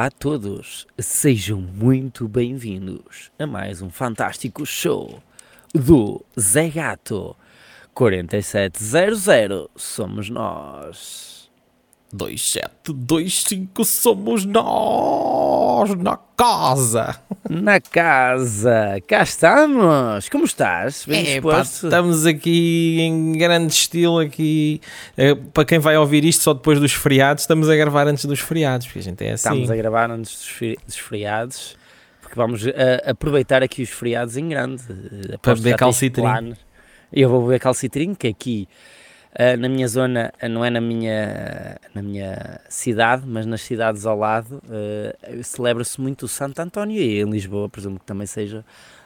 Olá a todos, sejam muito bem-vindos a mais um fantástico show do Zé Gato 4700. Somos nós. 2725 somos nós na casa. Na casa, cá estamos. Como estás? Bem é, pá, estamos aqui em grande estilo aqui. É, para quem vai ouvir isto só depois dos feriados, estamos a gravar antes dos feriados, porque a gente é assim. Estamos a gravar antes dos feriados, porque vamos eh, aproveitar aqui os feriados em grande. Para beber calcitrim. Eu vou beber calcitrim, que aqui Uh, na minha zona, uh, não é na minha, na minha cidade, mas nas cidades ao lado, uh, celebra-se muito o Santo António e em Lisboa presumo que também seja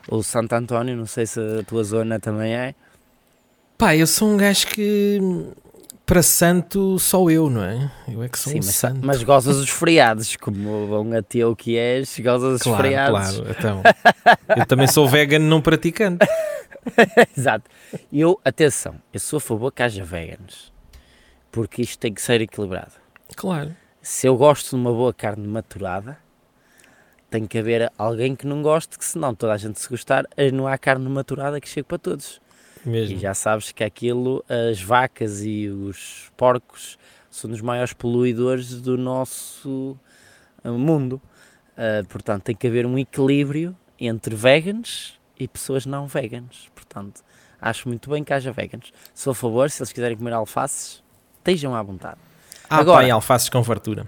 o Santo António, não sei se a tua zona também é. Pá, eu sou um gajo que para santo sou eu, não é? Eu é que sou Sim, um mas, santo. mas gozas os feriados, como um ateu que és, gozas os claro, feriados. Claro, então. eu também sou vegan não praticante. Exato. Eu, atenção, eu sou a favor que haja veganos, porque isto tem que ser equilibrado. Claro. Se eu gosto de uma boa carne maturada, tem que haver alguém que não goste, que senão toda a gente se gostar, não há carne maturada que chegue para todos. Mesmo. E já sabes que aquilo, as vacas e os porcos são os maiores poluidores do nosso uh, mundo. Uh, portanto, tem que haver um equilíbrio entre veganos e pessoas não veganos. Portanto, acho muito bem que haja veganos. Sou a favor, se eles quiserem comer alfaces, estejam à vontade. Ah, Agora, pá, alfaces com fartura.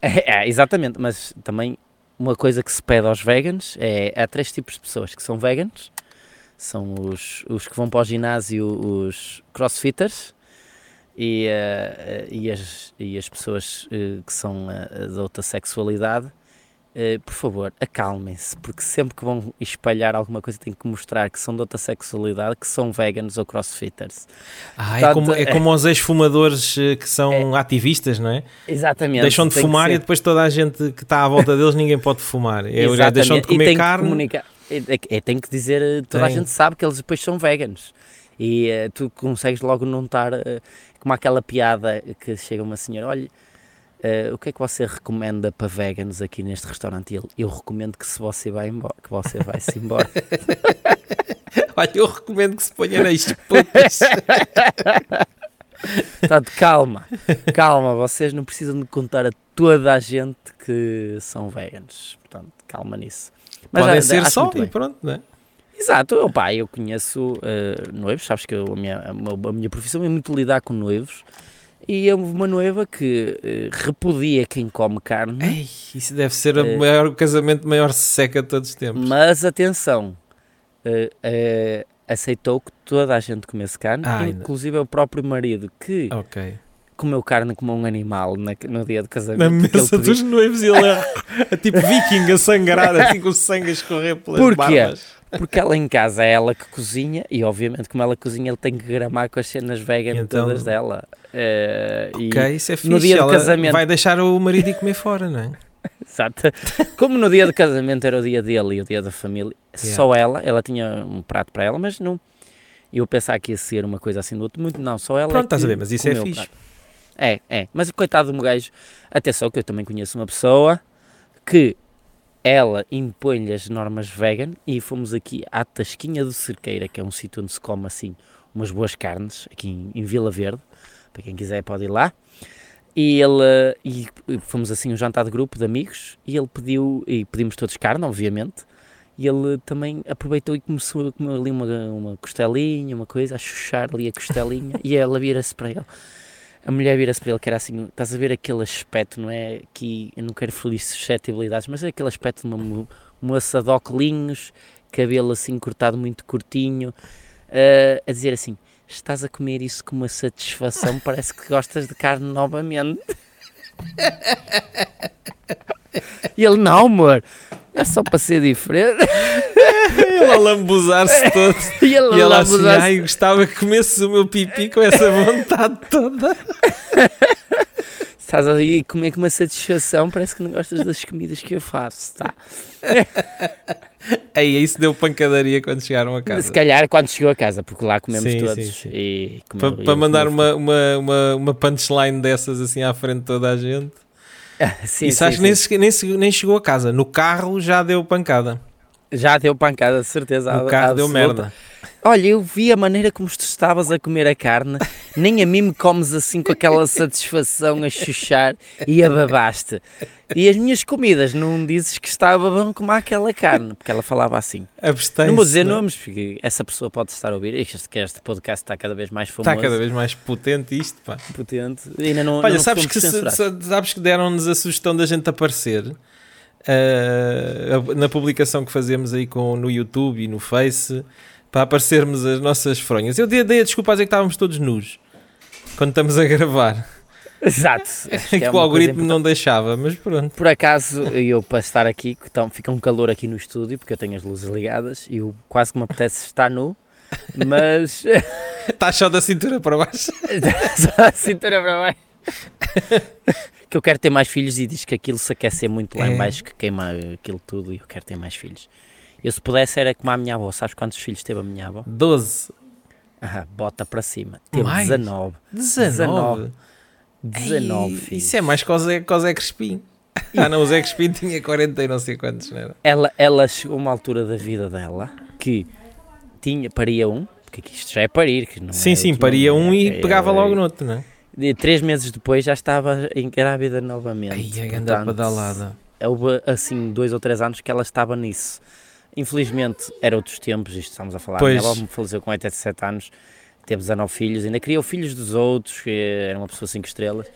É, é, exatamente, mas também uma coisa que se pede aos veganos é há três tipos de pessoas que são veganos, são os, os que vão para o ginásio, os crossfitters e, uh, e, as, e as pessoas uh, que são uh, de outra sexualidade por favor, acalmem-se, porque sempre que vão espalhar alguma coisa têm que mostrar que são de outra sexualidade, que são veganos ou crossfitters. Ah, Portanto, é, como, é como os ex-fumadores que são é, ativistas, não é? Exatamente. Deixam de fumar e depois toda a gente que está à volta deles ninguém pode fumar. É, exatamente. deixam de comer carne. Que é, é, tem que dizer, eh, toda tem. a gente sabe que eles depois são veganos. E uh, tu consegues logo não estar uh, como aquela piada que chega uma senhora, olha Uh, o que é que você recomenda para veganos aqui neste restaurante? Ele, eu recomendo que se você vai embora, que você vai-se embora. Olha, eu recomendo que se ponha nas putas. Portanto, calma, calma, vocês não precisam de contar a toda a gente que são veganos. Portanto, calma nisso. Mas Pode ser só e pronto, não é? Exato, opa, eu conheço uh, noivos, sabes que eu, a, minha, a minha profissão é muito lidar com noivos e houve uma noiva que uh, repudia quem come carne. Ei, isso deve ser uh, o, maior, o casamento maior seca de todos os tempos. Mas atenção, aceitou que toda a gente comesse carne, ah, inclusive ainda. o próprio marido que okay. Comeu carne como um animal na, no dia de casamento. Na mesa dos noivos ele é, tipo viking a sangrar, assim com o sangue a escorrer pelas Porquê? barbas. Porque ela em casa é ela que cozinha e obviamente como ela cozinha ele tem que gramar com as cenas vegan então, todas dela. Uh, ok, isso é fixe. No dia ela do casamento... vai deixar o marido ir comer fora, não é? Exato. Como no dia do casamento era o dia dele e o dia da família, yeah. só ela, ela tinha um prato para ela, mas não. Eu pensava que ia ser uma coisa assim do outro, muito não, só ela. Pronto, é estás a ver, mas isso é fixe. É, é. Mas coitado do meu gajo, atenção que eu também conheço uma pessoa que ela impõe-lhe as normas vegan e fomos aqui à Tasquinha do Cerqueira, que é um sítio onde se come assim umas boas carnes, aqui em, em Vila Verde, para quem quiser pode ir lá. E ele e fomos assim um jantar de grupo de amigos e ele pediu e pedimos todos carne, obviamente. E ele também aproveitou e começou a comer ali uma, uma costelinha, uma coisa, a chuchar ali a costelinha, e ela vira-se para ele a mulher vira-se para ele que era assim, estás a ver aquele aspecto, não é? Que eu não quero ferir suscetibilidades, mas é aquele aspecto de uma moça de óculos, cabelo assim cortado muito curtinho, uh, a dizer assim: estás a comer isso com uma satisfação, parece que gostas de carne novamente. e ele, não, amor, é só para ser diferente. ele a lambuzar-se todo. E, ele e ela assim, ai, gostava que comesses o meu pipi com essa vontade toda. Estás ali a comer com uma satisfação, parece que não gostas das comidas que eu faço, tá? Aí isso deu pancadaria quando chegaram a casa. Se calhar quando chegou a casa, porque lá comemos sim, todos. Sim, sim. Para pa mandar uma, uma, uma, uma punchline dessas assim à frente de toda a gente. sim, Isso sim, acho que nem, sim. nem, se- nem chegou a casa. No carro já deu pancada. Já deu pancada, de certeza. No carro deu merda. Olha, eu vi a maneira como tu estavas a comer a carne, nem a mim me comes assim com aquela satisfação a chuchar e a babaste. E as minhas comidas, não dizes que estava bom como aquela carne, porque ela falava assim. Abstém-se. Não vou dizer não- nomes, porque essa pessoa pode estar a ouvir. Este, que este podcast está cada vez mais famoso, Está cada vez mais potente isto, pá. potente. Ainda não, Olha, não sabes que, se- sabes que deram-nos a sugestão da gente aparecer uh, na publicação que fazemos aí com, no YouTube e no Face para aparecermos as nossas fronhas. Eu dei, dei a desculpa a dizer que estávamos todos nus quando estamos a gravar. Exato. que que é o algoritmo não deixava, mas pronto. Por acaso, eu para estar aqui, que então, fica um calor aqui no estúdio, porque eu tenho as luzes ligadas e eu quase que me apetece estar nu, mas Estás só da cintura para baixo. só a cintura para baixo. que eu quero ter mais filhos e diz que aquilo se aquece muito lá É. em baixo, que queima aquilo tudo e eu quero ter mais filhos. Eu se pudesse era como a minha avó, sabes quantos filhos teve a minha avó? 12. Ah, bota para cima, teve Mais? 19. 19. 19 Ei, filhos. Isso é mais que o Zé, que o Zé Crespim. Ah não, o Zé Crespim tinha 40 e não sei quantos, não era? Ela, ela chegou a uma altura da vida dela que tinha, paria um, porque isto já é parir. Que não Sim, é sim, paria um e é- pegava é- logo no outro, não é? De- Três meses depois já estava em grávida novamente. Ai, a grande Portanto, badalada. Houve assim dois ou três anos que ela estava nisso. Infelizmente era outros tempos, isto estamos a falar. Pois. Minha avó me faleceu com 87 anos, teve 19 filhos, ainda criou filhos dos outros, que era uma pessoa 5 estrelas.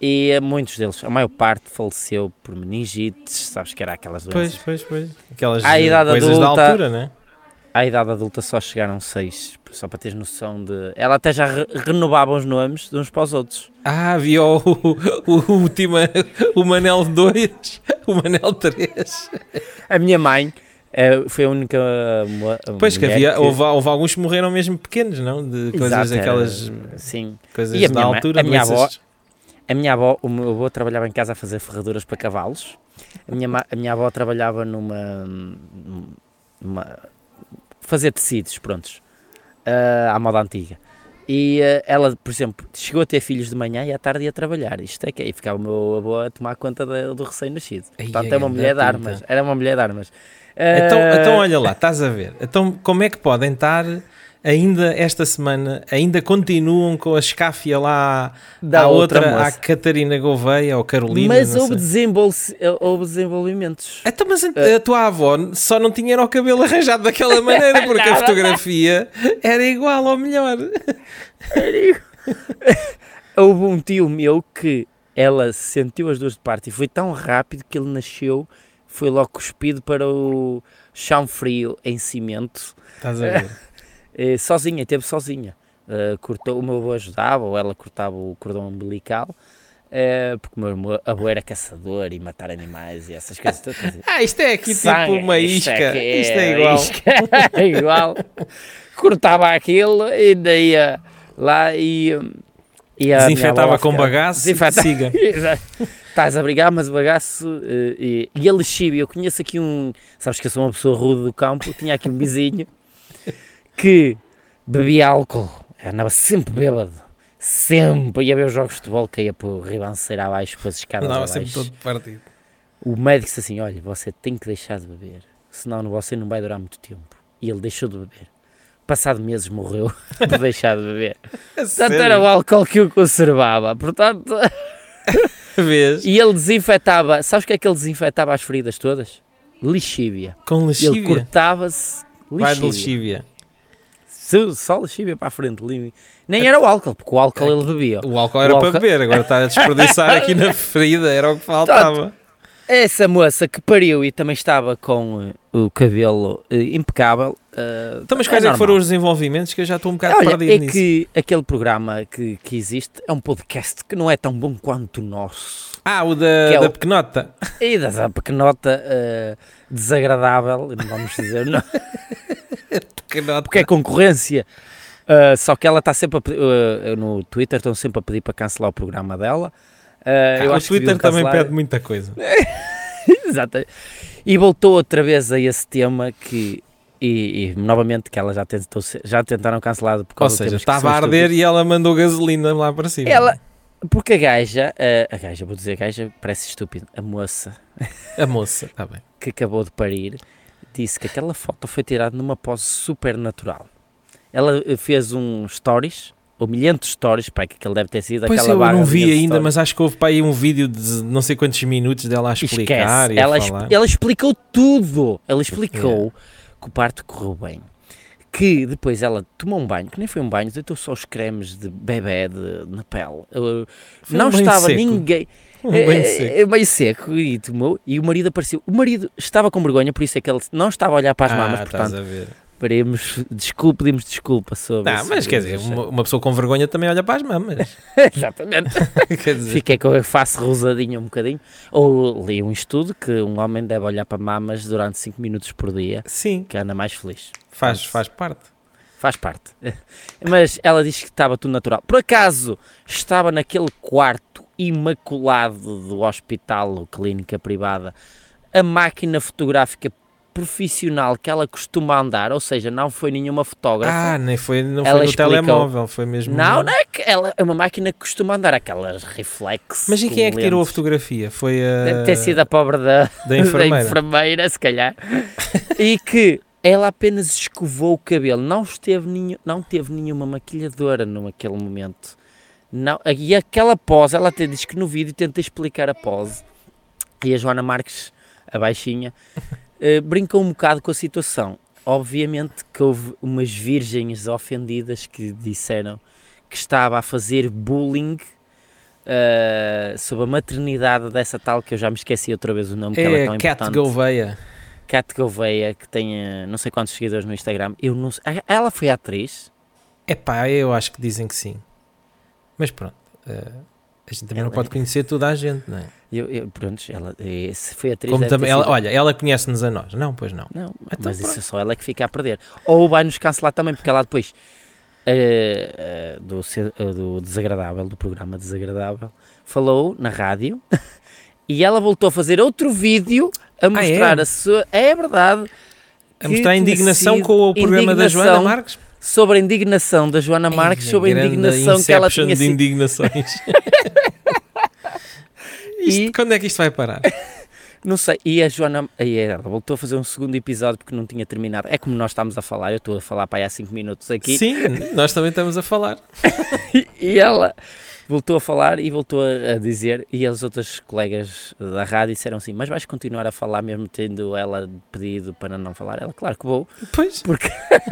E muitos deles, a maior parte faleceu por meningites, sabes que era aquelas doenças. Pois, pois, pois. Aquelas À idade coisas da adulta- altura, né? À idade adulta só chegaram seis, só para teres noção de. Ela até já re- renovava os nomes de uns para os outros. Ah, havia o, o, o, último, o Manel 2, o Manel 3. A minha mãe eh, foi a única. Pois que havia, houve, houve alguns que morreram mesmo pequenos, não? De coisas Exato, daquelas Sim. coisas da mãe- altura. a minha avó- A minha avó, o meu avô trabalhava em casa a fazer ferraduras para cavalos. A minha, a minha avó trabalhava numa. numa fazer tecidos, prontos. Ah, à moda antiga. E ah, ela, por exemplo, chegou a ter filhos de manhã e à tarde ia trabalhar. Isto é que é. E ficava o meu avô a tomar conta da- do recém-nascido. Portanto, é é uma mulher de armas. Era uma mulher de armas. Então, Ah, então, olha lá, estás a ver. Então, como é que podem estar ainda esta semana, ainda continuam com a escáfia lá da à outra, outra à. Catarina Gouveia ou Carolina? Mas houve, desenvol houve desenvolvimentos. Então, mas a, a tua avó só não tinha era o cabelo arranjado daquela maneira, porque a fotografia era igual ou melhor. Houve um tio meu que ela sentiu as duas de parte e foi tão rápido que ele nasceu, foi logo cuspido para o chão frio em cimento, Estás a ver? eh, sozinha, teve sozinha. Eh, cortou, o meu avô ajudava, ou ela cortava o cordão umbilical, eh, porque o meu avô- era caçador e matar animais e essas coisas todas. Ah, isto é aqui sangue, tipo uma isto isca. é que Isto é igual. isca, é igual. Cortava aquilo e daí ia lá e. e Desinfetava com bagaço. Desinfeta- Siga. Estás a brigar, mas o bagaço. e, e a lexívia, eu conheço aqui um. Sabes que eu sou uma pessoa rude do campo, tinha aqui um vizinho que bebia álcool, andava sempre bêbado, sempre, ia ver os jogos de futebol, caía por o ribanceiro abaixo, pelas escadas Andava abaixo. sempre todo partido. O médico disse assim: Olha, você tem que deixar de beber, senão você não vai durar muito tempo. E ele deixou de beber. Passado meses morreu por deixar de beber. Portanto, era o álcool que o conservava. Portanto, Vês? e ele desinfetava. Sabes o que é que ele desinfetava as feridas todas? Lixívia. Com Ele lexívia. cortava-se Vai de lixívia. Lexívia. Só- Só lixívia para a frente. Nem era o álcool, porque o álcool ele bebia. O álcool era O para álcool- beber, agora está a desperdiçar aqui na ferida, era o que faltava. Essa moça que pariu e também estava com eh, o cabelo eh, impecável. eh, Então, mas quais é, que normal. foram os desenvolvimentos que eu já estou um bocado Olha, perdido é nisso? que aquele programa que, que existe é um podcast que não é tão bom quanto o nosso. Ah, o da, é da o- pequenota. E dessa pequenota eh, desagradável, não vamos dizer não, Pequenota. porque é concorrência. Eh, só que ela está sempre a pedir, eh, no Twitter estão sempre a pedir para cancelar o programa dela. Ah, eu o Twitter também pede muita coisa. Exato. E voltou outra vez a esse tema que e, e, novamente que ela já tentou já tentaram cancelar por Ou causa de seja, estava a arder e ela mandou gasolina lá para cima. Ela Porque a gaja, a, a gaja, vou dizer gaja, parece estúpido, a moça A moça, está bem. que acabou de parir disse que aquela foto foi tirada numa pose super natural. Ela fez um stories, humilhante stories, para que aquele deve ter sido Pois aquela eu não vi ainda, stories. mas acho que houve para aí um vídeo de não sei quantos minutos dela a explicar Esquece, e ela, falar. ela explicou tudo. Ela explicou que o parto correu bem. Que depois ela tomou um banho, que nem foi um banho, deitou só os cremes de bebê de, na pele. Uh, Foi não um estava seco. ninguém. Um banho é, seco. é meio seco e tomou. E o marido apareceu. O marido estava com vergonha, por isso é que ele não estava a olhar para as ah, mamas. estás Portanto, a ver. Pedimos desculpa, pedimos desculpa sobre Não, esse- mas quer dizer, uma, uma pessoa com vergonha também olha para as mamas. Exatamente. quer dizer, Fiquei com a face rosadinha um bocadinho. Ou li um estudo que um homem deve olhar para mamas durante 5 minutos por dia, sim, que anda mais feliz. faz, faz parte. Faz parte. Mas ela diz que estava tudo natural. Por acaso estava naquele quarto imaculado do hospital ou clínica privada a máquina fotográfica profissional que ela costuma andar, ou seja, não foi nenhuma fotógrafa. Ah, nem foi, não foi no explicou. telemóvel, foi mesmo. Não, não é que ela é uma máquina que costuma andar, aquelas reflex. Mas e quem é que tirou a fotografia? Foi a. Deve ter sido a pobre da, da enfermeira. da enfermeira, se calhar. e que ela apenas escovou o cabelo, não, esteve nenhum, não teve nenhuma maquilhadora naquele momento. Não, e aquela pose, ela até diz que no vídeo tenta explicar a pose. E a Joana Marques, a baixinha, eh, brincou um bocado com a situação. Obviamente que houve umas virgens ofendidas que disseram que estava a fazer bullying eh, sobre a maternidade dessa tal que eu já me esqueci outra vez o nome que ela é É tão Cat importante. Gouveia. Cat Gouveia, que tem eh, não sei quantos seguidores no Instagram. Eu não sei. Ela foi atriz? Epá, eu acho que dizem que sim. Mas pronto. eh, a gente também Ela não pode é- conhecer toda a gente, não é? Eu, eu, pronto, ela eh, se foi atriz. Como também, ela, sido- olha, ela conhece-nos a nós. Não, pois não. Não, Então mas pronto. isso é só ela que fica a perder. Ou vai-nos cancelar também, porque ela depois eh, eh, do, eh, do Desagradável, do programa Desagradável, falou na rádio e ela voltou a fazer outro vídeo a mostrar é? a sua. É verdade. A mostrar a indignação com o programa da Joana Marques. Sobre a indignação da Joana Marques, Ei, sobre a indignação que ela tinha de sido. indignações. Isto- E- Quando é que isto vai parar? Não sei, e a Joana aí ela voltou a fazer um segundo episódio porque não tinha terminado. É como nós estamos a falar, eu estou a falar para aí há 5 minutos aqui. Sim, nós também estamos a falar. E ela voltou a falar e voltou a, a dizer, e as outras colegas da rádio disseram assim: Mas vais continuar a falar mesmo tendo ela pedido para não falar? Ela, claro que vou, Pois. porque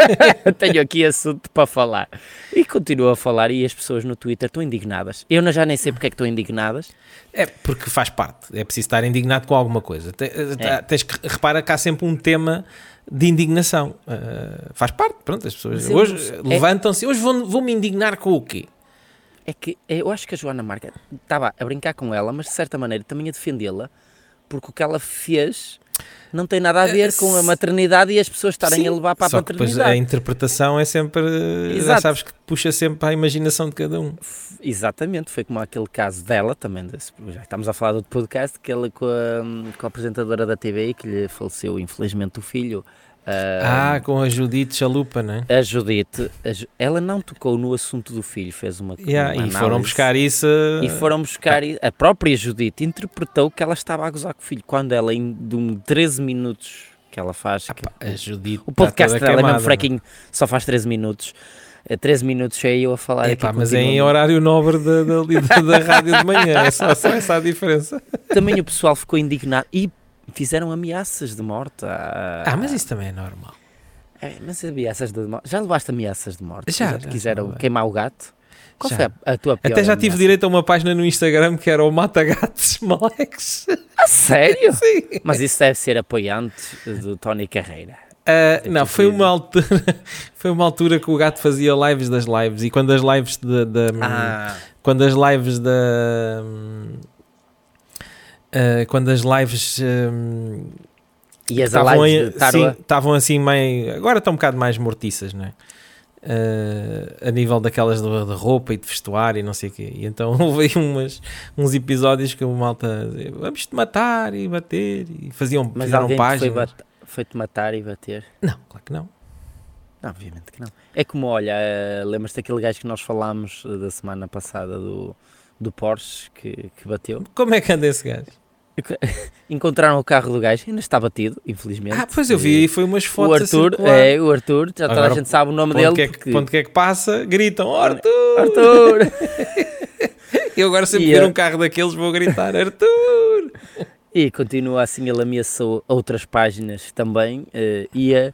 tenho aqui assunto para falar. E continua a falar, e as pessoas no Twitter estão indignadas. Eu já nem sei porque é que estão indignadas. É porque faz parte. É preciso estar indignado com alguma coisa. Te- É. Tens que repara que há sempre um tema de indignação. Uh, faz parte. Pronto, as pessoas eu hoje é- levantam-se. Hoje vou- vou-me indignar com o quê? É que eu acho que a Joana Marca estava a brincar com ela, mas de certa maneira também a defendê-la, porque o que ela fez não tem nada a ver com a maternidade e as pessoas estarem Sim, a levar para a Só que depois maternidade. a interpretação é sempre. Já Exato. sabes que puxa sempre para a imaginação de cada um. Exatamente, foi como aquele caso dela também, desse- já estamos a falar do outro podcast, que ela com a, com a apresentadora da TV que lhe faleceu infelizmente o filho, ah, Ah, com a Judite Chalupa, não é? a Judite, a Ju- ela não tocou no assunto do filho, fez uma, Yeah, uma e foram buscar isso. E foram buscar, a própria Judite interpretou que ela estava a gozar com o filho, quando ela em de um 13 minutos que ela faz, que- Pá, a Judite o podcast está toda dela é mesmo queimada, fracking, só faz 13 minutos, É 13 minutos é eu a falar Epá, mas é em horário nobre da, da, da, da rádio de manhã, é só, só essa a diferença. Também o pessoal ficou indignado e fizeram ameaças de morte. a- Ah, mas isso também é normal. É, mas ameaças de morte. Já levaste ameaças de morte? Já, já, quiseram já queimar o gato? Qual Já. foi a, a tua pior Até já tive ameaça? direito a uma página no Instagram que era o Mata Gatos Malex. A sério? Sim. Mas isso deve ser apoiante do Tony Carreira. Eu não, tive foi uma altura foi uma altura que o gato fazia lives das lives e quando as lives da, da- Ah, quando as lives da ah, quando as lives hum, e as estavam lives sim, estavam assim meio agora estão um bocado mais mortiças, não é? Ah, a nível daquelas de, de roupa e de vestuário e não sei o quê. E então houve umas, uns episódios que o malta dizia, vamos te matar e bater e faziam, Mas fizeram te foi páginas. bat- foi-te matar e bater? Não, claro que não. Não, obviamente que não. É como, olha, eh, lembras-te daquele gajo que nós falámos eh, da semana passada do do Porsche que, que bateu. Como é que anda esse gajo? Encontraram o carro do gajo, ainda está batido, infelizmente. Ah, pois eu vi, foi umas O fotos a Arthur, é, o Arthur, já toda Agora, a gente sabe o nome dele. que, é que, porque- ponto que é que passa, gritam, "Oh, Arthur! Arthur! Eu agora sempre E, ver eh, um carro daqueles vou gritar, Arthur! E continua assim, ele ameaçou outras páginas também, eh, e a-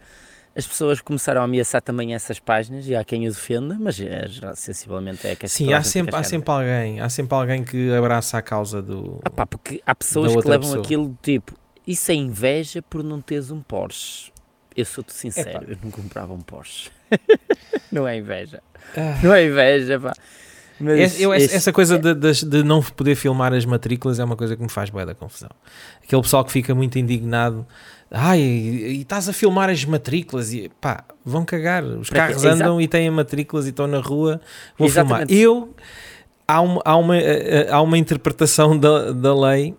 as pessoas começaram a ameaçar também essas páginas, e há quem o defenda, mas é, sensivelmente é que Sim, há sempre, há sempre alguém, há sempre alguém que abraça a causa do... Ah pá, porque há pessoas que levam pessoa. aquilo tipo, isso é inveja por não teres um Porsche. Eu sou-te sincero, Epá. eu não comprava um Porsche. não é inveja. Ah. Não é inveja, pá. Mas eu- essa coisa de, de- de não poder filmar as matrículas é uma coisa que me faz bué da confusão. Aquele pessoal que fica muito indignado, ai, e, estás a filmar as matrículas e pá, vão cagar. Os Para carros andam e têm matrículas e estão na rua, vou filmar. Eu, há uma, há uma, eh, há uma interpretação da, da lei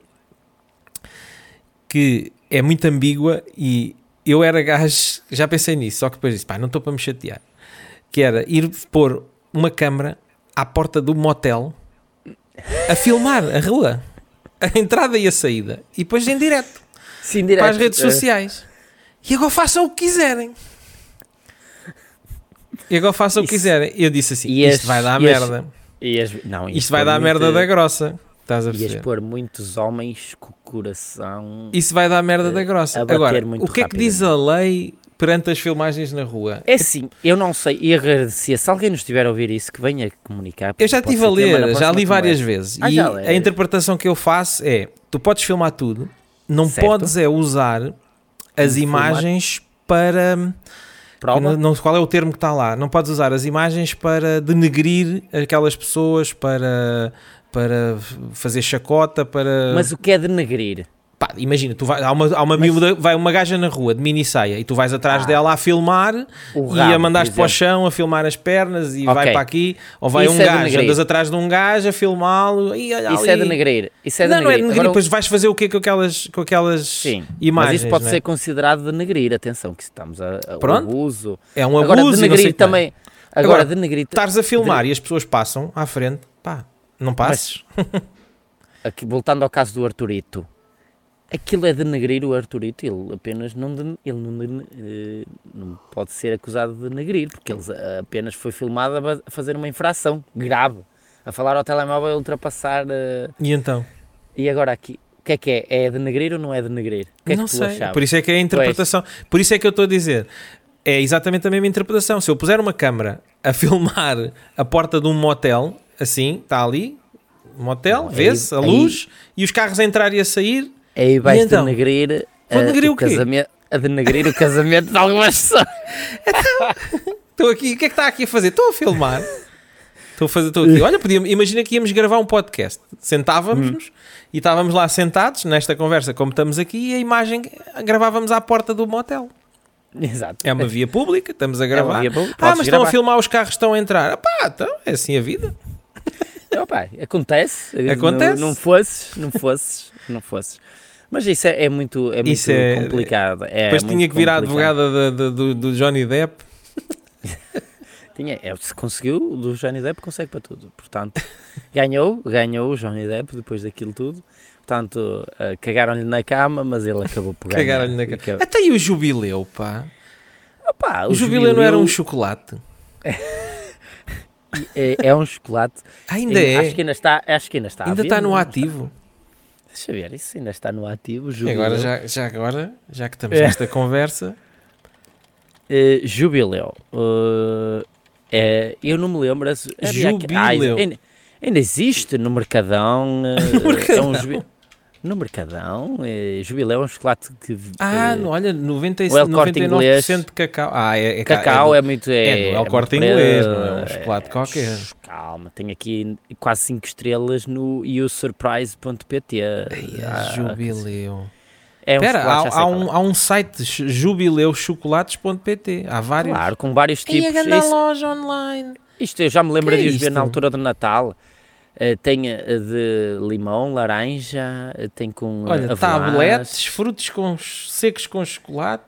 que é muito ambígua e eu era gajo, já pensei nisso, só que depois disse, pá, não estou para me chatear. Que era ir pôr uma câmara à porta do motel a filmar a rua, a entrada e a saída, e depois em direto Sim, para as redes eh, sociais. E agora façam o que quiserem. E agora façam o que quiserem. Eu disse assim: e isto vai dar e as- merda. E as- não, ias Isto vai dar merda muito- da grossa. Estás a Ias perceber? pôr muitos homens com o coração. Isso vai dar merda da grossa. Agora, o que é que diz a lei perante as filmagens na rua? É assim, eu não sei, e agradecia, se alguém nos estiver a ouvir isso, que venha comunicar. Eu já estive a ler, já li várias vezes. Ah, e a interpretação que eu faço é: tu podes filmar tudo, não Certo. podes é usar as imagens para. Não, não- qual é o termo que está lá? Não podes usar as imagens para denegrir aquelas pessoas, para, para fazer chacota, para. Mas o que é denegrir? Pá, imagina, tu vai, há uma, há uma Mas- miúda, vai uma gaja na rua de mini saia e tu vais atrás Ah. dela a filmar O e a rabo, mandaste para o chão a filmar as pernas e Ok. vai para aqui, ou vai Isso um é gajo, andas atrás de um gajo a filmá-lo e olha Isso ali. é denegrir. Isso é não, não é denegrir. Agora, depois vais fazer o quê com aquelas, com aquelas Sim, imagens? mas isso pode né? ser considerado denegrir. Atenção, que estamos a, a Pronto. abuso. É um Agora, abuso sei denegrir também. Agora, Agora, denegrir. Estares a filmar e as pessoas passam à frente, pá, não passes. Aqui, voltando ao caso do Arturito, aquilo é denegrir o Arturito, ele apenas não, den- ele não, den- eh, não pode ser acusado de denegrir, porque ele apenas foi filmado a fazer uma infração grave, a falar ao telemóvel e ultrapassar. eh, E então? e agora aqui, o que é que é? É denegrir ou não é denegrir? O que é não que tu sei. achavas? Por isso é que é a interpretação. Por isso é que eu estou a dizer. É exatamente a mesma interpretação. Se eu puser uma câmara a filmar a porta de um motel, assim, está ali, motel, aí- vê-se a aí- luz, e os carros a entrar e a sair, Aí vais então? denegrir, Vou eh, denegrir o o casamento, a denegrir o casamento de algumas pessoas. estou aqui, o que é que está aqui a fazer? Estou a filmar. Estou a fazer, estou aqui. Olha, podia, imagina que íamos gravar um podcast. Sentávamos-nos e estávamos lá sentados nesta conversa, como estamos aqui, e a imagem gravávamos à porta do motel. Exato. É uma via pública, estamos a gravar. via pública, ah, mas estão a gravar. filmar os carros, estão a entrar. Ah, pá, então é assim a vida. Opa, acontece. Acontece. Não, não fosses, não fosses, não fosses. Mas isso é, é muito, é muito Isso é- complicado. É Depois muito tinha que vir a complicado. advogada de- do, do Johnny Depp. Tinha, é, se conseguiu, o do Johnny Depp consegue para tudo. Portanto, ganhou, ganhou o Johnny Depp depois daquilo tudo. Portanto, eh, cagaram-lhe na cama, mas ele acabou por ganhar. Cagaram-lhe na E acabou- Até aí o jubileu, pá. Opa, O, jubileu, não era um chocolate. é, é um chocolate. Ainda Ainda- é. Acho que ainda está, acho que ainda está. ainda está no ativo. Deixa eu ver, isso ainda está no ativo. Jubileu. agora, já, já agora, já que estamos É. nesta conversa, Eh, jubileu. Eh, é, eu não me lembro. havia aqui- Ah, Jubileu. ainda, ainda existe no Mercadão. eh, No Mercadão? É um jubi- no Mercadão. eh, jubileu é um chocolate que. ah, eh, não, olha, 90, o El Corte 99% de cacau. Ah, é, é ca- Cacau é, é, muito. é É, muito Corte inglês, não é um chocolate é, qualquer. Calma, tem aqui quase 5 estrelas no yousurprise.pt. Ai, Ah, jubileu. É um Espera, chocolate, já há, há um, é. há um site ch- jubileuchocolates.pt. Há vários. Claro, com vários E tipos. a grande loja online. Isto eu já me lembro é de os ver na altura do Natal. Eh, tem eh, de limão, laranja, eh, tem com Olha, avelãs. tabletes, frutos com, secos com chocolate.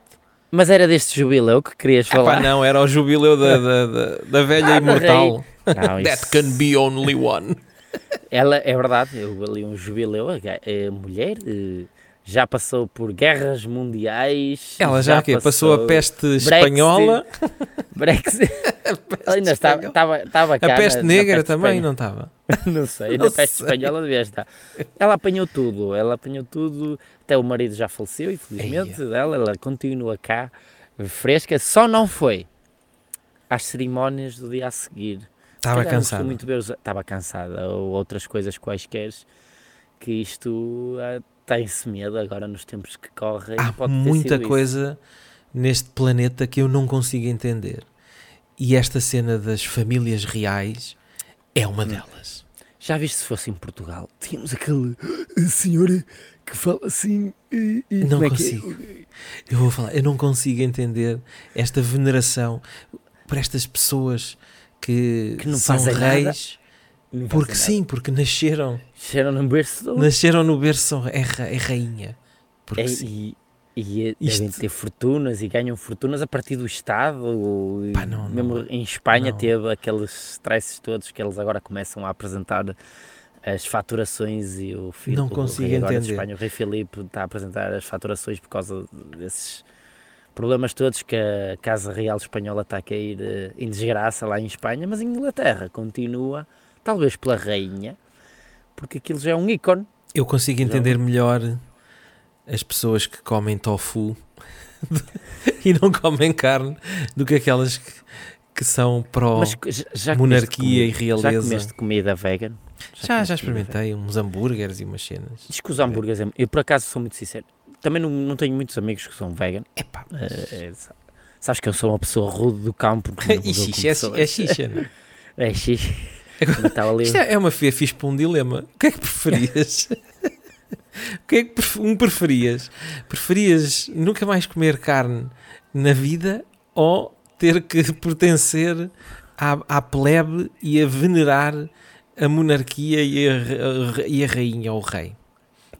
Mas era deste jubileu que querias Epá, falar? não, era o jubileu da, da, da, da velha Ah, imortal. Não, That isso can be only one. ela, é verdade, eu ali um jubileu, a, ga- a mulher já passou por guerras mundiais. Ela já, quê? passou a peste espanhola, Brexit. Ela ainda estava, estava, estava cá a peste na- na negra peste também, não estava? Não sei, Não na peste sei. espanhola devia estar. Ela apanhou tudo, ela apanhou tudo, até o marido já faleceu, infelizmente, dela, ela continua cá, fresca, só não foi às cerimónias do dia a seguir. Estava cansada. Muito os- estava cansada, ou outras coisas quaisquer, que isto ah, tem-se medo agora nos tempos que correm. Há muita sido isso. coisa neste planeta que eu não consigo entender. E esta cena das famílias reais é uma delas. Já viste se fosse em Portugal? Tínhamos aquele "Ah, senhor que fala assim e, e Não é é?" consigo. Eu vou falar, eu não consigo entender esta veneração por estas pessoas que, Que não são fazem nada. Porque sim, porque nasceram, nada. Chegaram no berço nasceram no berço, é, é rainha. Porque É, sim. e, e é- Isto- devem ter fortunas e ganham fortunas a partir do Estado. Pá, não, mesmo não. em Espanha Não. teve aqueles stresses todos que eles agora começam a apresentar as faturações e o filho Não consigo rei agora de entender. Espanha, o rei Filipe, está a apresentar as faturações por causa desses problemas todos que a Casa Real Espanhola está a cair eh, em desgraça lá em Espanha, mas em Inglaterra continua, talvez pela rainha, porque aquilo já é um ícone. Eu consigo Já entender melhor as pessoas que comem tofu e não comem carne do que aquelas que, que são pró Mas já, já monarquia e comida- Já realeza. comeste comida vegan? Já, já vegan? experimentei uns hambúrgueres e umas cenas. Diz que os hambúrgueres, é- eu por acaso sou muito sincero, também não, não tenho muitos amigos que são vegan. Epá, Eh, eh, sa- sabes que eu sou uma pessoa rude do campo. e xixa, é, é xixa, não é? É xixa. Ali- Isto é, é uma fia fixe para um dilema. O que é que preferias? o que é que um preferias? Preferias nunca mais comer carne na vida ou ter que pertencer à, à plebe e a venerar a monarquia e a, ra- e a rainha ou o rei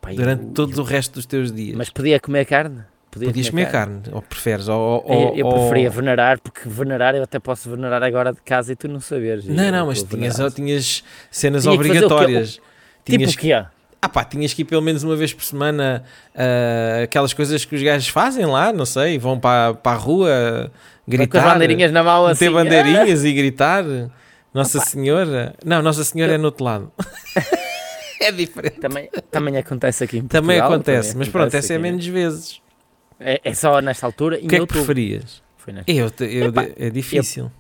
Pá, eu- durante todo eu- o resto dos teus dias? Mas podia comer carne? Podia Podias comer carne, ou preferes? Ou, Eu, ou, eu ou- preferia venerar, porque venerar eu até posso venerar agora de casa e tu não saberes. Não, Eu não, mas tinhas, tinhas cenas Tinha que o obrigatórias. Tipo Tinhas o quê? Ah pá, tinhas que ir pelo menos uma vez por semana ah, aquelas coisas que os gajos fazem lá, não sei, vão para, para a rua Com gritar, as bandeirinhas na mão assim. bandeirinhas e gritar. Nossa Senhora. Não, Nossa Senhora é no outro lado. é diferente. Também, também acontece aqui em Também Portugal, acontece, também mas pronto, acontece essa é menos vezes. É, é só nesta altura. O que é que preferias? Eu, eu, Epá, é difícil.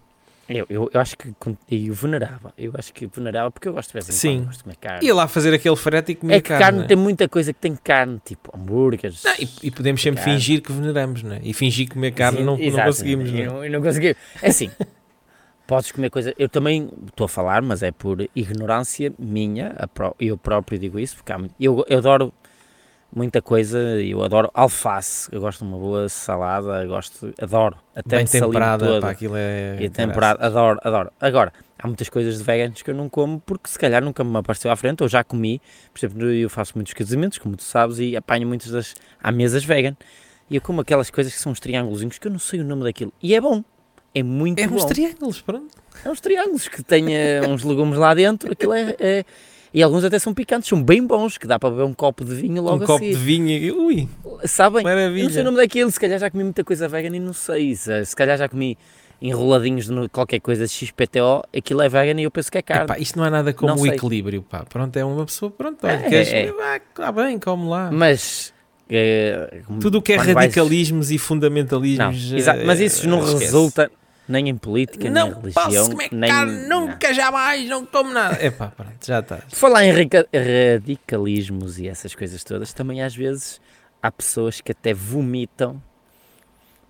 Eu, eu, eu acho que eu venerava. Eu acho que venerava porque eu gosto de vez em Sim. quando, gosto de comer carne. Ia lá fazer aquele frete e comer é que carne. carne, é? tem muita coisa que tem carne, tipo hambúrgueres. Não, e, e podemos sempre Carne. fingir que veneramos, não é? E fingir comer carne Sim, não, não conseguimos, não é? Não, não consegui. É assim, podes comer coisa. Eu também estou a falar, mas é por ignorância minha. pró- Eu próprio digo isso, porque há eu, eu adoro muita coisa. Eu adoro alface. Eu gosto de uma boa salada. Gosto, adoro. Até Bem temperada, pá, aquilo é... E adoro, adoro. Agora, há muitas coisas de veganos que eu não como porque se calhar nunca me apareceu à frente ou já comi. Por exemplo, eu faço muitos casamentos, como tu sabes, e apanho muitas das. Há mesas vegan. E eu como aquelas coisas que são uns triângulos que eu não sei o nome daquilo. E é bom. É muito É bom. uns triângulos, pronto. É uns triângulos que eh, uns legumes lá dentro. Aquilo é, é- E alguns até são picantes, são bem bons, que dá para beber um copo de vinho logo um a copo de vinho e... Ui, Sabem? Eu não sei o maravilha. nome daquilo, se calhar já comi muita coisa vegan e não sei. Se, calhar já comi enroladinhos de qualquer coisa de XPTO, aquilo é vegan e eu penso que é. Epá, isto não é nada como Não o equilíbrio, pá. Pronto, é uma pessoa, pronto, olha, É, queres, é. ah, tá bem, come lá. Mas. eh, Tudo o que é quando vais- radicalismos e Não, fundamentalismos... exato, mas isso não eh, esquece. resulta nem em política, nem em Não religião. posso comer nem, carne, não. nunca, jamais, não como nada. Epá, pronto, já está. Falar em radicalismos e essas coisas todas, também às vezes há pessoas que até vomitam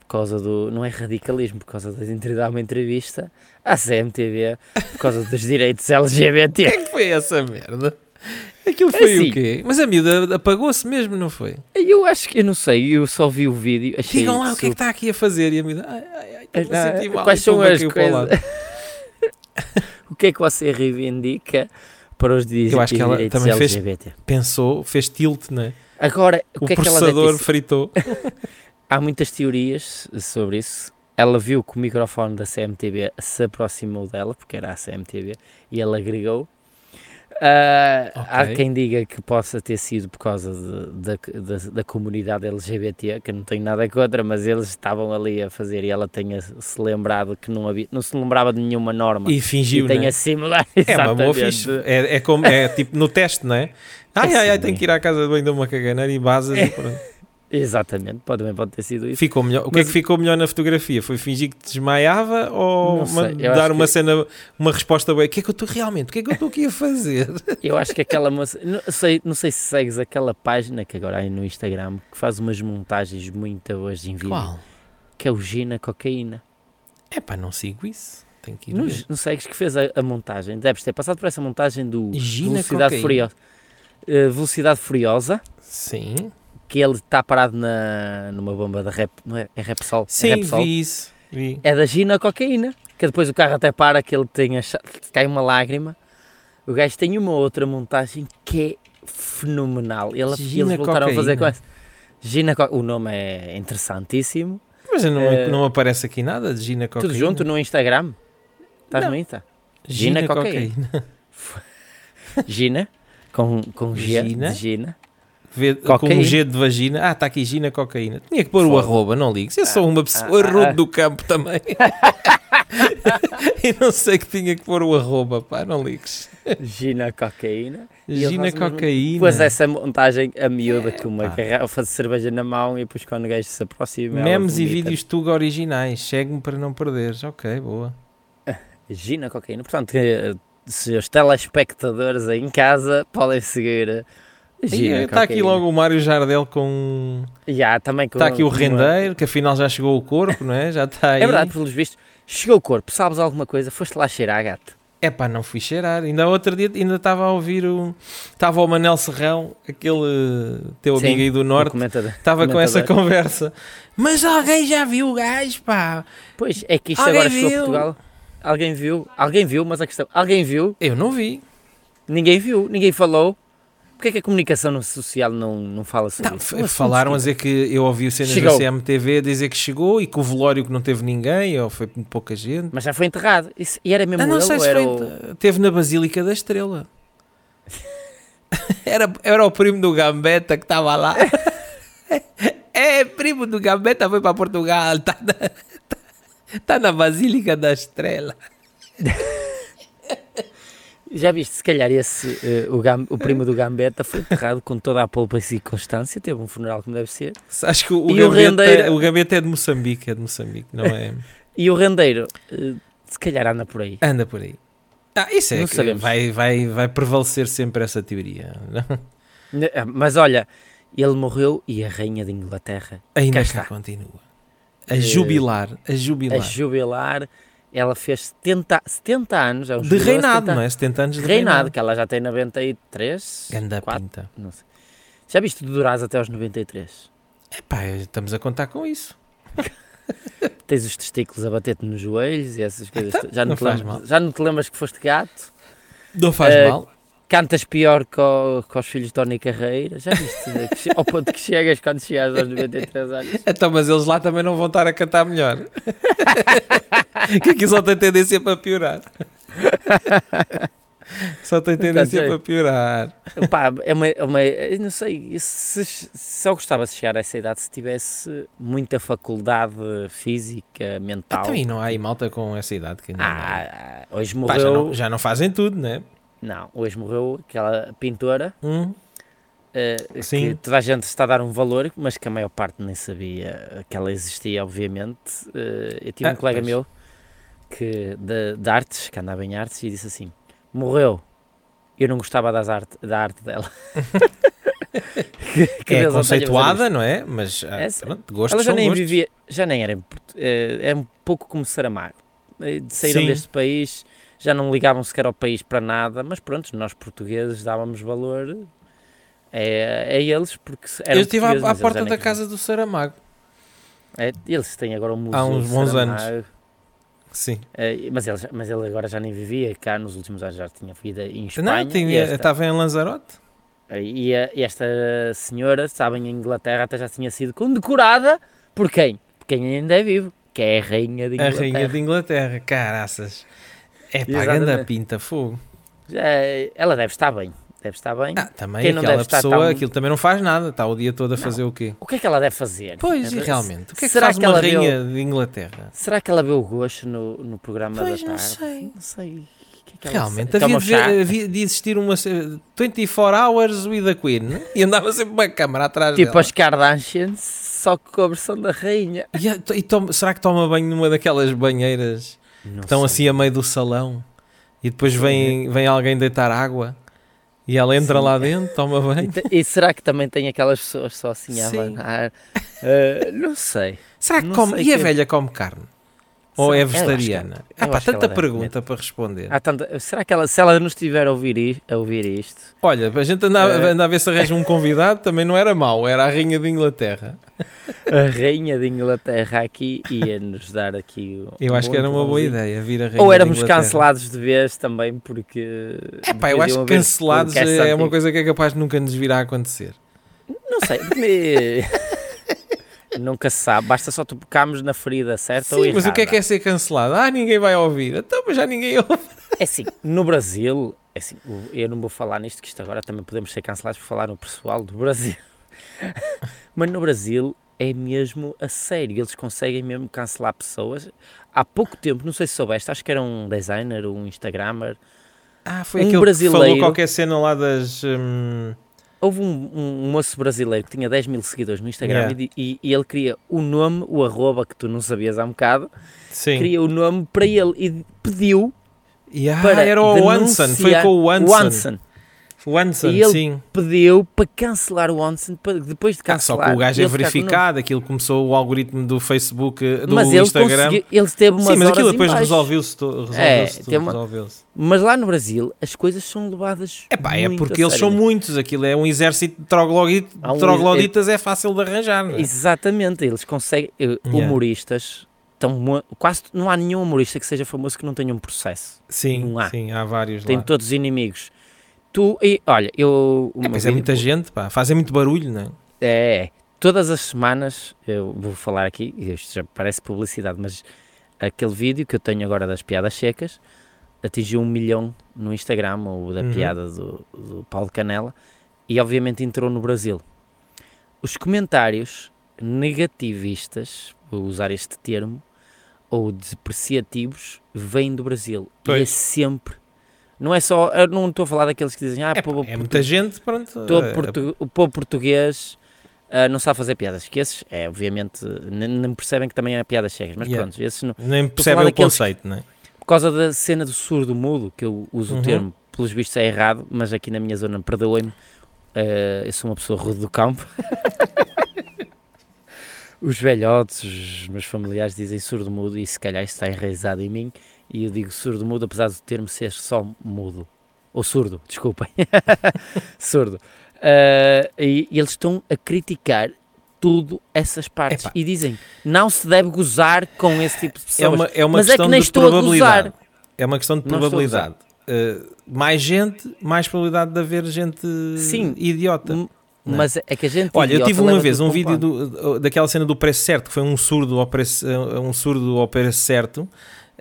por causa do. Não é radicalismo, por causa de de dar uma entrevista à CMTV por causa dos direitos LGBT. O que é que foi essa merda? Aquilo É foi assim. o quê? Mas a miúda apagou-se mesmo, não foi? Eu acho que, eu não sei, eu só vi o vídeo. Achei Digam lá o que é que está aqui a fazer. E a miúda, ai, ai, ai, Ah, mal. Quais são as coisas? o que é que você reivindica para os di- Eu acho que ela também fez- LGBT? Pensou, fez tilt, né? Agora, o, O que é que ela processador fritou. Há muitas teorias sobre isso. Ela viu que o microfone da CMTV se aproximou dela, porque era a CMTV, e ela agregou. Ah, Há Ok. quem diga que possa ter sido por causa de- da, da, da comunidade LGBT, que não tenho nada contra, mas eles estavam ali a fazer e ela tenha se lembrado que não, havia, não se lembrava de nenhuma norma E fingiu, e tenha né? similar. É uma boa fixe. É, é, como, é tipo no teste, não é? Ai, ai, ai, sim, tenho é. que ir à casa de banho de uma caganeira e basas e pronto. Exatamente, pode, também pode ter sido isso. Ficou melhor. O que é que ficou melhor na fotografia? Foi fingir que desmaiava ou dar uma que- cena, uma resposta bem? O que é que eu estou realmente? O que é que eu estou aqui a fazer? Eu acho que aquela moça, não sei, não sei se segues aquela página que agora há no Instagram que faz umas montagens muito boas em vídeo, que é o Gina Cocaína. É pá, não sigo isso. Tenho que ir Não, não segues que fez a, a montagem? Deves ter passado por essa montagem do Gina Velocidade Cocaína. Furiosa. Eh, Velocidade Furiosa, Sim. Que ele está parado na, numa bomba da rap, não é? É Repsol? é Sim, Repsol. vi isso. Vi. É da Gina Cocaína, que depois o carro até para, que ele tem a, cha- cai uma lágrima. O gajo tem uma outra montagem que é fenomenal. Ele, Gina eles voltaram a fazer com Cocaína. essa. Gina O nome é interessantíssimo. Mas não, Eh, não aparece aqui nada de Gina Cocaína. Tudo junto no Instagram. Estás no Insta? Gina, Gina Cocaína. Gina, com, com G Gina? de Gina. Vê- com um G de vagina. Ah, está aqui Gina Cocaína. Tinha que pôr o Foda. arroba, não ligues. Eu sou uma pessoa ah, rude ah. do campo também. e não sei que tinha que pôr o arroba, pá, não ligues. Gina Cocaína. Gina Cocaína. Depois essa montagem a miúda com uma pá. garrafa de cerveja na mão e depois quando o gajo se aproxima. Memes e vídeos Tuga originais. Segue-me para não perderes. Ok, boa. Gina Cocaína. Portanto, eh, se os telespectadores aí em casa podem seguir Gina Está aqui logo o Mário Jardel com. Já, também com, Está aqui o rendeiro, que afinal já chegou o corpo, não é? Já está aí. É verdade, pelos vistos. Chegou o corpo, sabes alguma coisa? Foste lá cheirar, gato. É pá, não fui cheirar. Ainda outro dia ainda estava a ouvir o. Estava o Manel Serrão, aquele teu Sim, amigo aí do Norte. Estava com essa conversa. Mas alguém já viu o gajo, pá? Pois, é que isto Alguém agora chegou a viu? Portugal. Alguém viu? Alguém viu, mas a questão... Alguém viu? Eu não vi. Ninguém viu, ninguém falou. Porquê é que a comunicação social não, não fala sobre Não, isso? falaram a dizer que eu ouvi o cenas Chegou. da CMTV a dizer que chegou e que o velório que não teve ninguém, ou foi muito pouca gente. Mas já foi enterrado. Isso- e era mesmo Ah, não ele sei se foi. o... Teve na Basílica da Estrela. era, era o primo do Gambetta que estava lá. é, primo do Gambetta foi para Portugal. Está na, tá na Basílica da Estrela. Já viste, se calhar esse, eh, o, Gam- o primo do Gambetta foi enterrado com toda a polpa e circunstância, teve um funeral como deve ser. Acho que o, o Gambetta, rendeiro? o Gambetta é de Moçambique, é de Moçambique, não é? E o rendeiro, eh, se calhar anda por aí. Anda por aí. Ah, isso é Não que sabemos. vai, vai, vai prevalecer sempre essa teoria. ah, Mas olha, ele morreu e a rainha de Inglaterra, Ainda Cá cá está. continua. A jubilar, a jubilar. a jubilar, ela fez 70, 70 anos. É um De reinado, 70 não é? 70 anos de Reinado, reinado. que ela já tem 93. Ganda quatro, pinta. não sei. Já viste de Duraz até aos 93? Epá, estamos a contar com isso. Tens os testículos a bater-te nos joelhos e essas coisas. Então, já, não não lembras, mal. já não te lembras que foste gato? Não faz Eh, mal. Cantas pior que, o- que os filhos de Tony Carreira. Já viste? Ao ponto que chegas quando chegas aos 93 anos. Então, mas eles lá também não vão estar a cantar melhor. que aqui só tem tendência para piorar. Só tem tendência sei. para piorar. Pá, é uma, é uma- não sei, se, eu gostava de chegar a essa idade se tivesse muita faculdade física, mental. Então, e não há aí malta com essa idade que ainda não- Ah, hoje Pá, morreu. já, não, já não fazem tudo, né? Não, hoje morreu aquela pintora Hum, eh, Sim. que toda a gente está a dar um valor, mas que a maior parte nem sabia que ela existia, obviamente. Eh, eu tive Ah, um colega pois. meu que, de, de artes, que andava em artes, e disse assim: morreu. Eu não gostava das arte, da arte dela. Que- que é Deus conceituada, não é? Mas ah, É, pronto, gostos Ela já nem gostos. vivia, já nem era, eh, é um pouco como Saramago. Saíram Sim. deste país, já não ligavam sequer ao país para nada, mas pronto, nós portugueses dávamos valor a, a eles porque eram Eu estive à, à porta da casa do Saramago. É, eles têm agora um museu uns de bons Saramago, Sim. eh, mas, ele, mas ele agora já nem vivia cá, nos últimos anos já tinha vida em Espanha. Não, tinha, esta- estava em Lanzarote. E, a- e esta senhora, sabem, em Inglaterra até já tinha sido condecorada por quem? Por quem ainda é vivo, que é a Rainha de A Inglaterra. rainha de Inglaterra, caraças. É Exatamente. ganda pinta, fogo. Já, ela deve estar bem. Deve estar bem. Ah, também Quem não aquela pessoa, tão- aquilo também não faz nada, está o dia todo a fazer o quê? O que é que ela deve fazer? Pois, e Eh, realmente, o que é que será faz que uma rainha de Inglaterra? Será que ela vê o gosto no, no programa Pois, da não tarde? sei. Não sei. O que é que Realmente, havia de, ver- havia de existir uma se- 24 hours with a Queen e andava sempre uma câmara atrás Tipo dela. as Kardashians, só que com a versão da rainha. E, a- e toma- será que toma banho numa daquelas banheiras Não que estão sei. assim a meio do salão e depois vem, vem alguém deitar água e ela entra Sim. lá dentro, toma E, banho? te- e será que também tem aquelas pessoas só assim a abanar? Eh, não sei. Será que Não come? E a que- velha come carne? Ou é que- vegetariana? Ah pá, tanta pergunta para responder. Tanta- será que ela, se ela não estiver a ouvir, a ouvir isto, Olha, a gente anda, Eh. anda a ver se arranja um convidado, também não era mau, era a rainha de Inglaterra. a rainha de Inglaterra aqui ia nos dar aqui. um Eu acho que era uma boa ideia vir a rainha Ou éramos cancelados de vez também, porque. É pá, eu acho que cancelados podcasts é uma coisa que é capaz de nunca nos vir a acontecer. Não sei, nunca se sabe, basta só tocarmos na ferida certa ou Sim, errada. mas o que é que é ser cancelado? Ah, ninguém vai ouvir. Então, mas já ninguém ouve. É assim, no Brasil, é assim, eu não vou falar nisto, que isto agora também podemos ser cancelados por falar no pessoal do Brasil. Mas no Brasil é mesmo a sério, eles conseguem mesmo cancelar pessoas. Há pouco tempo, não sei se soubeste, acho que era um designer, um Instagrammer, Ah, foi Um aquele que brasileiro- falou qualquer cena lá das... hum, Houve um, um moço brasileiro que tinha 10 mil seguidores no Instagram Yeah. e e, ele queria o nome, o arroba que tu não sabias há um bocado, sim. queria o nome para ele e pediu E, ah, para era o Wanson, foi com o Wanson. O Wanson, E ele sim. Pediu para cancelar o Wanson, para depois de Ah, só cancelar. que o gajo é verificado, aquilo começou o algoritmo do Facebook, eh, do Mas ele Instagram. ele teve umas Sim, mas aquilo depois resolveu-se resolveu-se É, uma- resolveu-se. Mas lá no Brasil as coisas são levadas. É pá, é porque eles são muitos, aquilo é um exército de troglodit- um- trogloditas, é fácil de arranjar. é? Exatamente, eles conseguem. eh. Humoristas. Mu- quase não há nenhum humorista que seja famoso que não tenha um processo. Sim, não há. sim, há vários Tem lá. todos inimigos. Tu, e, olha, eu. o É, é muita gente, pá, fazem muito barulho, não é? É, todas as semanas, eu vou falar aqui, isto já parece publicidade, mas aquele vídeo que eu tenho agora das piadas secas atingiu um milhão no Instagram, ou da Uhum. piada do, do Paulo Canela, e obviamente entrou no Brasil. Os comentários negativistas, vou usar este termo, ou depreciativos, vêm do Brasil. E é Pois. sempre. Não é só. Eu não estou a falar daqueles que dizem, ah, É, é muita gente, pronto. Todo eh, portu- o povo português ah, não sabe fazer piadas. Que esses, é, obviamente, nem percebem que também é piadas cegas. Mas Yeah. pronto, esses não, Nem percebem o conceito, não é? por causa da cena do surdo-mudo, que eu uso Uhum. o termo, pelos vistos é errado, mas aqui na minha zona, perdoem-me, ah, eu sou uma pessoa rude do campo. os velhotes, os meus familiares dizem surdo-mudo e se calhar isso está enraizado em mim. E eu digo surdo-mudo, apesar do termo ser só mudo. Ou surdo, desculpem. surdo. Ah, e, e eles estão a criticar tudo essas partes Epá. e dizem não se deve gozar com esse tipo de É pessoas. uma, é uma Mas é que questão nem de estou a probabilidade. gozar. É uma questão de probabilidade. Eh, mais gente, mais probabilidade de haver gente Sim. idiota. M- Não é? Mas é que a gente. Olha, eu tive uma vez um vídeo do- daquela cena do preço certo, que foi um surdo ao preço, um surdo ao preço certo.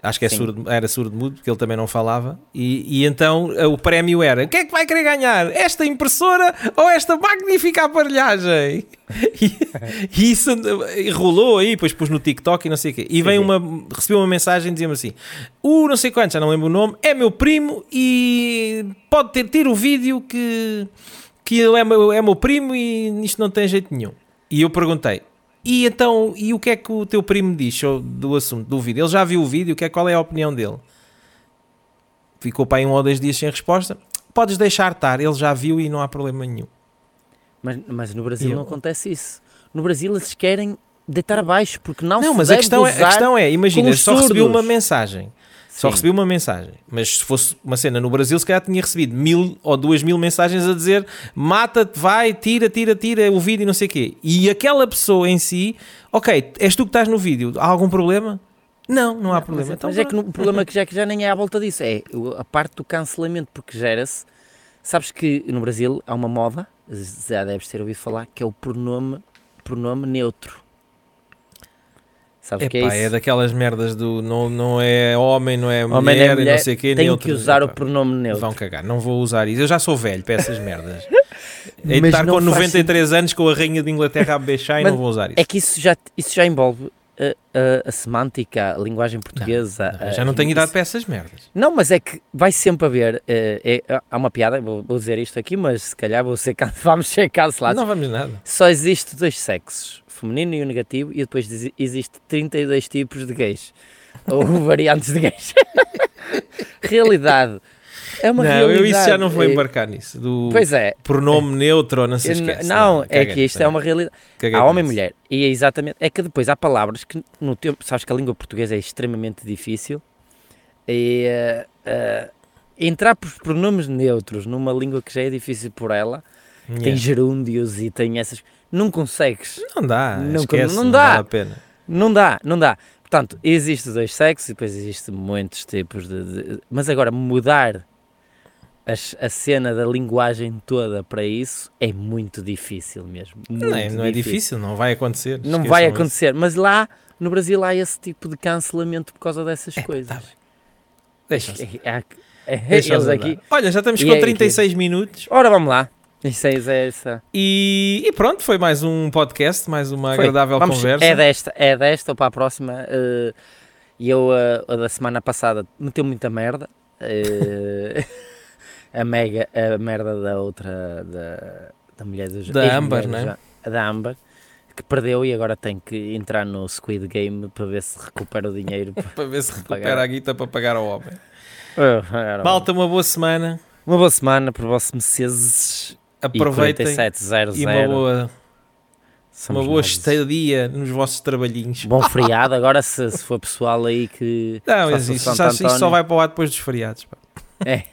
Acho que é surdo, era surdo mudo, porque ele também não falava. E, e então eh, o prémio era: o que é que vai querer ganhar? Esta impressora ou esta magnífica aparelhagem? E, e isso eh, rolou aí, depois pus no TikTok e não sei o quê. E vem uma, recebi uma mensagem dizendo assim: o não sei quantos, já não lembro o nome, é meu primo e pode ter, ter o vídeo que, que ele é meu, é meu primo e isto não tem jeito nenhum. E eu perguntei: e então, e o que é que o teu primo diz do assunto, do vídeo? Ele já viu o vídeo, que é, qual é a opinião dele? Ficou para aí um ou dois dias sem resposta. Podes deixar estar, ele já viu e não há problema nenhum. Mas, mas no Brasil Eu- não acontece isso. No Brasil eles querem deitar abaixo porque não, Não, se mas a questão, é, a questão é, imagina, só recebi surdos. uma mensagem. Só recebi uma mensagem. Mas se fosse uma cena no Brasil, se calhar tinha recebido mil ou duas mil mensagens a dizer mata-te, vai, tira, tira, tira o vídeo e não sei o quê. E aquela pessoa em si, ok, és tu que estás no vídeo, há algum problema? Não, não há Mas, problema. Então, mas é que o problema é que já, que já nem é à volta disso, é a parte do cancelamento, porque gera-se. Sabes que no Brasil há uma moda, já deves ter ouvido falar, que é o pronome, pronome neutro. Sabes o que é isso? Epá, é daquelas merdas do não, não é homem, não é Homem mulher, e mulher, não sei o quê, Tem neutro. que usar o Epá, pronome neutro. Vão cagar, não vou usar isso. Eu já sou velho para essas merdas. Mas estar com faz 93 anos com a rainha de Inglaterra a beijar e não vou usar isso. É que isso já, isso já envolve a, a- semântica, a linguagem portuguesa. Não, a- já não tenho idade para essas merdas. Não, mas é que vai sempre haver. eh, é- há uma piada, vou, vou dizer isto aqui, mas se calhar vou ser, vamos ser cancelados. Não vamos nada. Só existe dois sexos, o feminino e o negativo, e depois exi- existe 32 tipos de gays. Ou variantes de gays. realidade. É uma não, realidade. eu isso já não vou É- embarcar nisso. Do Pois é. pronome neutro ou não se esquece. não, é caguei que isto é uma realidade. caguei Há homem e mulher. E é exatamente. É que depois há palavras que no tempo. Sabes que a língua portuguesa é extremamente difícil. E eh, eh, entrar por pronomes neutros numa língua que já é difícil por ela, tem Yeah. gerúndios e tem essas. Não consegues. Não dá, Nunca- esquece, não não, dá. vale a pena. Não dá, não dá. Portanto, existe dois sexos e depois existe muitos tipos de. de- mas agora, mudar as- a cena da linguagem toda para isso é muito difícil mesmo. Não, é- muito não é difícil, não vai acontecer. Não vai isso. acontecer. Mas lá no Brasil há esse tipo de cancelamento por causa dessas coisas. tá bem. Deixa-se. É- é- é- eles andar. aqui. Olha, já estamos E com é 36 minutos Ora, vamos lá. Isso é, isso é essa. e, e pronto, foi mais um podcast, mais uma Foi. agradável Vamos- conversa. É desta, é desta ou para a próxima. eh, E eu, eh, a da semana passada, meteu muita merda. eh, a mega, a merda da outra, da, da mulher dos Da Amber, do né? Da Amber, que perdeu e agora tem que entrar no Squid Game para ver se recupera o dinheiro. Para ver se recupera Pagar. a guita para pagar ao homem. Era Malta, uma boa semana. Uma boa semana para vossos meses. Aproveitem E 4700. e uma boa, uma Somos boa nós. estadia nos vossos trabalhinhos. Bom feriado. Agora, se, se for pessoal aí que. Não, isso, só, isso só vai para lá depois dos feriados. pá. É.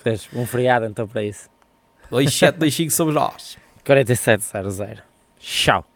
Fez um feriado então para isso. 2725 somos nós. 4700. Tchau.